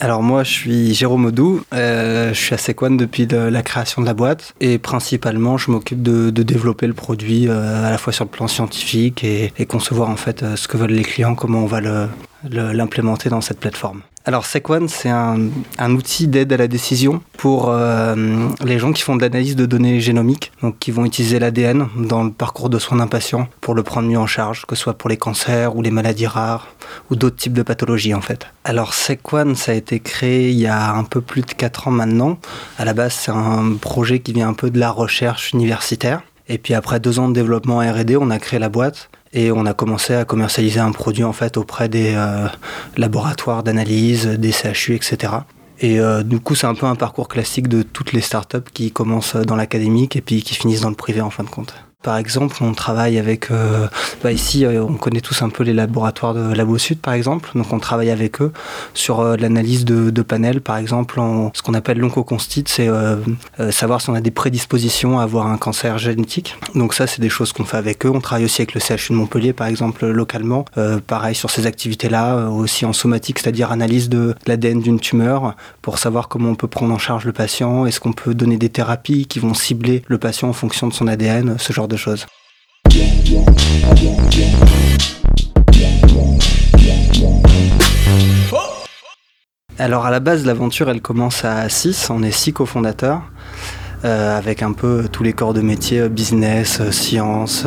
Alors moi je suis Jérôme Audou, euh, je suis à Sequan depuis la création de la boîte et principalement je m'occupe de, développer le produit euh, à la fois sur le plan scientifique et, concevoir en fait euh, ce que veulent les clients, comment on va l'implémenter dans cette plateforme. Alors Sequan, c'est un, outil d'aide à la décision pour euh, les gens qui font de l'analyse de données génomiques, donc qui vont utiliser l'ADN dans le parcours de soins d'un patient pour le prendre mieux en charge, que ce soit pour les cancers ou les maladies rares ou d'autres types de pathologies en fait. Alors Sequan, ça a été créé il y a un peu plus de 4 ans maintenant. À la base, c'est un projet qui vient un peu de la recherche universitaire. Et puis après deux ans de développement R&D, on a créé la boîte et on a commencé à commercialiser un produit en fait auprès des euh, laboratoires d'analyse, des CHU, etc. Et euh, du coup, c'est un peu un parcours classique de toutes les startups qui commencent dans l'académique et puis qui finissent dans le privé en fin de compte. Par exemple, on travaille avec, euh, bah ici, euh, on connaît tous un peu les laboratoires de Labo Sud, par exemple. Donc, on travaille avec eux sur euh, l'analyse de, de, panels, par exemple, en, ce qu'on appelle l'oncoconstite, c'est savoir si on a des prédispositions à avoir un cancer génétique. Donc, ça, c'est des choses qu'on fait avec eux. On travaille aussi avec le CHU de Montpellier, par exemple, localement. pareil sur ces activités-là, aussi en somatique, c'est-à-dire analyse de l'ADN d'une tumeur pour savoir comment on peut prendre en charge le patient. Est-ce qu'on peut donner des thérapies qui vont cibler le patient en fonction de son ADN, ce genre de choses. Alors à la base, l'aventure, elle commence à 6, on est 6 cofondateurs. Euh, avec un peu tous les corps de métier, euh, business, euh, sciences,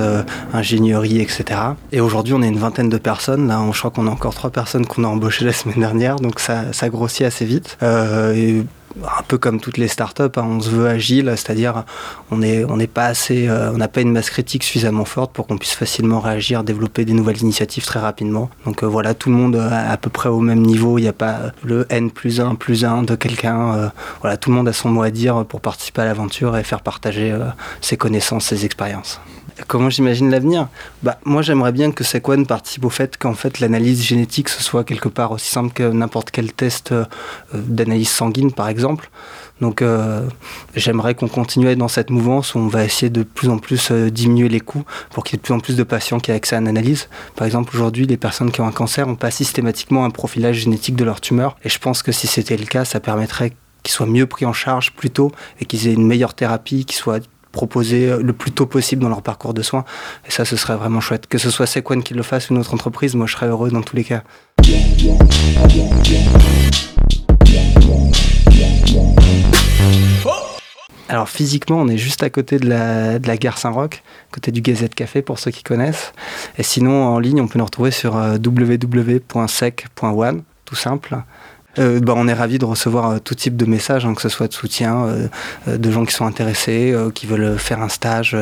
ingénierie, etc. Et aujourd'hui, on est une vingtaine de personnes. Là, je crois qu'on a encore trois personnes qu'on a embauchées la semaine dernière, donc ça, ça grossit assez vite. Un peu comme toutes les startups, hein, on se veut agile, c'est-à-dire on n'est pas assez, euh, on n'a pas une masse critique suffisamment forte pour qu'on puisse facilement réagir, développer des nouvelles initiatives très rapidement. Donc euh, voilà, tout le monde à peu près au même niveau. Il n'y a pas le N plus 1 plus 1 de quelqu'un. Euh, voilà, tout le monde a son mot à dire pour participer à l'aventure et faire partager ses connaissances, ses expériences. Comment j'imagine l'avenir? Bah, Moi, j'aimerais bien que Sequan participe au fait qu'en fait, l'analyse génétique, ce soit quelque part aussi simple que n'importe quel test euh, d'analyse sanguine, par exemple. Donc, euh, j'aimerais qu'on continue dans cette mouvance où on va essayer de plus en plus euh, diminuer les coûts pour qu'il y ait de plus en plus de patients qui aient accès à une analyse. Par exemple, aujourd'hui, les personnes qui ont un cancer n'ont pas systématiquement un profilage génétique de leur tumeur. Et je pense que si c'était le cas, ça permettrait qu'ils soient mieux pris en charge plus tôt et qu'ils aient une meilleure thérapie, qu'ils soient proposer le plus tôt possible dans leur parcours de soins. Et ça, ce serait vraiment chouette. Que ce soit Sequan qui le fasse ou une autre entreprise, moi, je serais heureux dans tous les cas. Alors physiquement, on est juste à côté de la, de la gare Saint-Roch, côté du Gazette Café pour ceux qui connaissent. Et sinon, en ligne, on peut nous retrouver sur euh, www.sec.one, tout simple. Euh, bah, on est ravi de recevoir euh, tout type de messages, hein, que ce soit de soutien, euh, de gens qui sont intéressés, qui veulent faire un stage,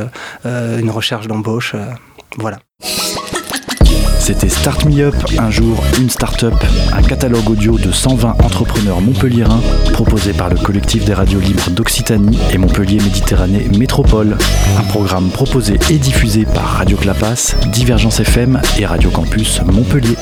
une recherche d'embauche. voilà. C'était Start Me Up, un jour, une start-up, un catalogue audio de 120 entrepreneurs montpelliérains proposé par le collectif des radios libres d'Occitanie et Montpellier Méditerranée Métropole. Un programme proposé et diffusé par Radio Clapas, Divergence FM et Radio Campus Montpellier.